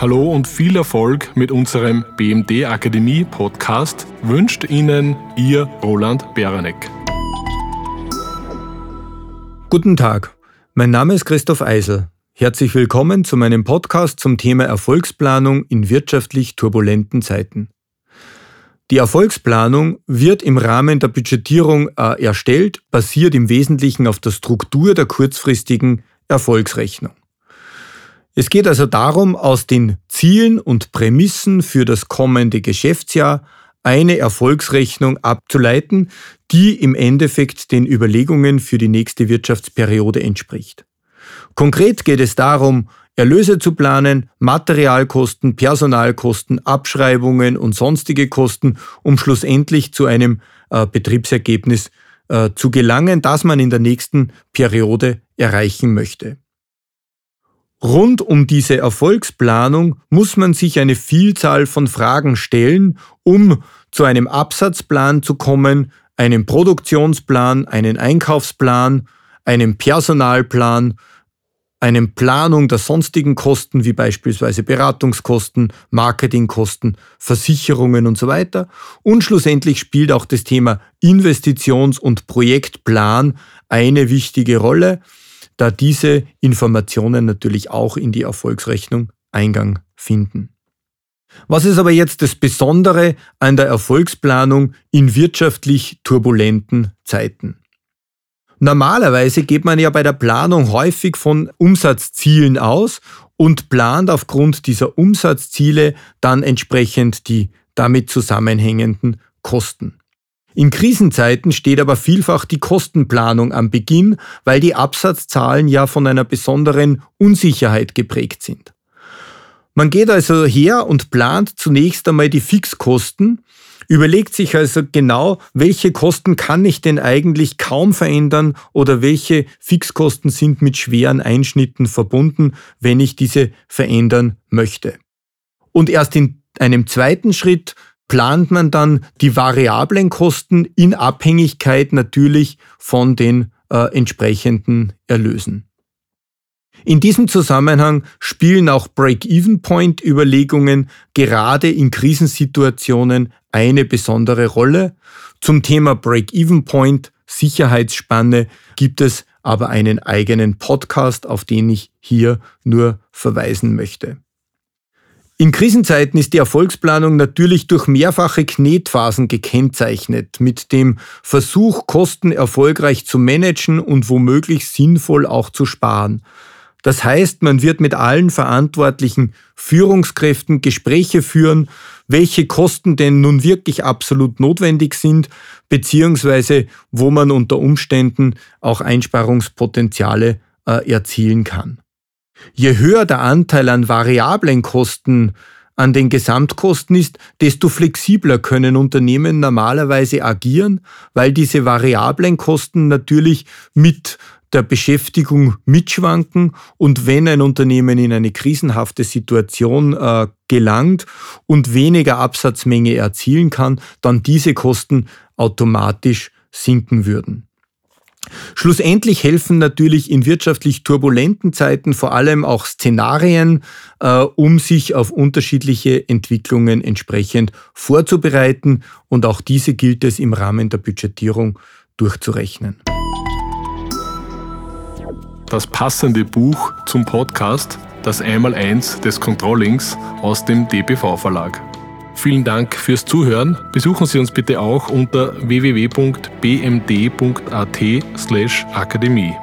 Hallo und viel Erfolg mit unserem BMD Akademie Podcast wünscht Ihnen Ihr Roland Beranek. Guten Tag, mein Name ist Christoph Eisel. Herzlich willkommen zu meinem Podcast zum Thema Erfolgsplanung in wirtschaftlich turbulenten Zeiten. Die Erfolgsplanung wird im Rahmen der Budgetierung äh, erstellt, basiert im Wesentlichen auf der Struktur der kurzfristigen Erfolgsrechnung. Es geht also darum, aus den Zielen und Prämissen für das kommende Geschäftsjahr eine Erfolgsrechnung abzuleiten, die im Endeffekt den Überlegungen für die nächste Wirtschaftsperiode entspricht. Konkret geht es darum, Erlöse zu planen, Materialkosten, Personalkosten, Abschreibungen und sonstige Kosten, um schlussendlich zu einem äh, Betriebsergebnis äh, zu gelangen, das man in der nächsten Periode erreichen möchte. Rund um diese Erfolgsplanung muss man sich eine Vielzahl von Fragen stellen, um zu einem Absatzplan zu kommen, einem Produktionsplan, einen Einkaufsplan, einem Personalplan, einem Planung der sonstigen Kosten wie beispielsweise Beratungskosten, Marketingkosten, Versicherungen und so weiter. Und schlussendlich spielt auch das Thema Investitions- und Projektplan eine wichtige Rolle da diese Informationen natürlich auch in die Erfolgsrechnung Eingang finden. Was ist aber jetzt das Besondere an der Erfolgsplanung in wirtschaftlich turbulenten Zeiten? Normalerweise geht man ja bei der Planung häufig von Umsatzzielen aus und plant aufgrund dieser Umsatzziele dann entsprechend die damit zusammenhängenden Kosten. In Krisenzeiten steht aber vielfach die Kostenplanung am Beginn, weil die Absatzzahlen ja von einer besonderen Unsicherheit geprägt sind. Man geht also her und plant zunächst einmal die Fixkosten, überlegt sich also genau, welche Kosten kann ich denn eigentlich kaum verändern oder welche Fixkosten sind mit schweren Einschnitten verbunden, wenn ich diese verändern möchte. Und erst in einem zweiten Schritt plant man dann die variablen Kosten in Abhängigkeit natürlich von den äh, entsprechenden Erlösen. In diesem Zusammenhang spielen auch Break-Even-Point-Überlegungen gerade in Krisensituationen eine besondere Rolle. Zum Thema Break-Even-Point, Sicherheitsspanne, gibt es aber einen eigenen Podcast, auf den ich hier nur verweisen möchte. In Krisenzeiten ist die Erfolgsplanung natürlich durch mehrfache Knetphasen gekennzeichnet, mit dem Versuch, Kosten erfolgreich zu managen und womöglich sinnvoll auch zu sparen. Das heißt, man wird mit allen verantwortlichen Führungskräften Gespräche führen, welche Kosten denn nun wirklich absolut notwendig sind, beziehungsweise wo man unter Umständen auch Einsparungspotenziale äh, erzielen kann. Je höher der Anteil an variablen Kosten an den Gesamtkosten ist, desto flexibler können Unternehmen normalerweise agieren, weil diese variablen Kosten natürlich mit der Beschäftigung mitschwanken und wenn ein Unternehmen in eine krisenhafte Situation äh, gelangt und weniger Absatzmenge erzielen kann, dann diese Kosten automatisch sinken würden. Schlussendlich helfen natürlich in wirtschaftlich turbulenten Zeiten vor allem auch Szenarien, äh, um sich auf unterschiedliche Entwicklungen entsprechend vorzubereiten. Und auch diese gilt es im Rahmen der Budgetierung durchzurechnen. Das passende Buch zum Podcast, das Einmaleins des Controllings aus dem DBV Verlag. Vielen Dank fürs Zuhören. Besuchen Sie uns bitte auch unter www.bmd.at/akademie.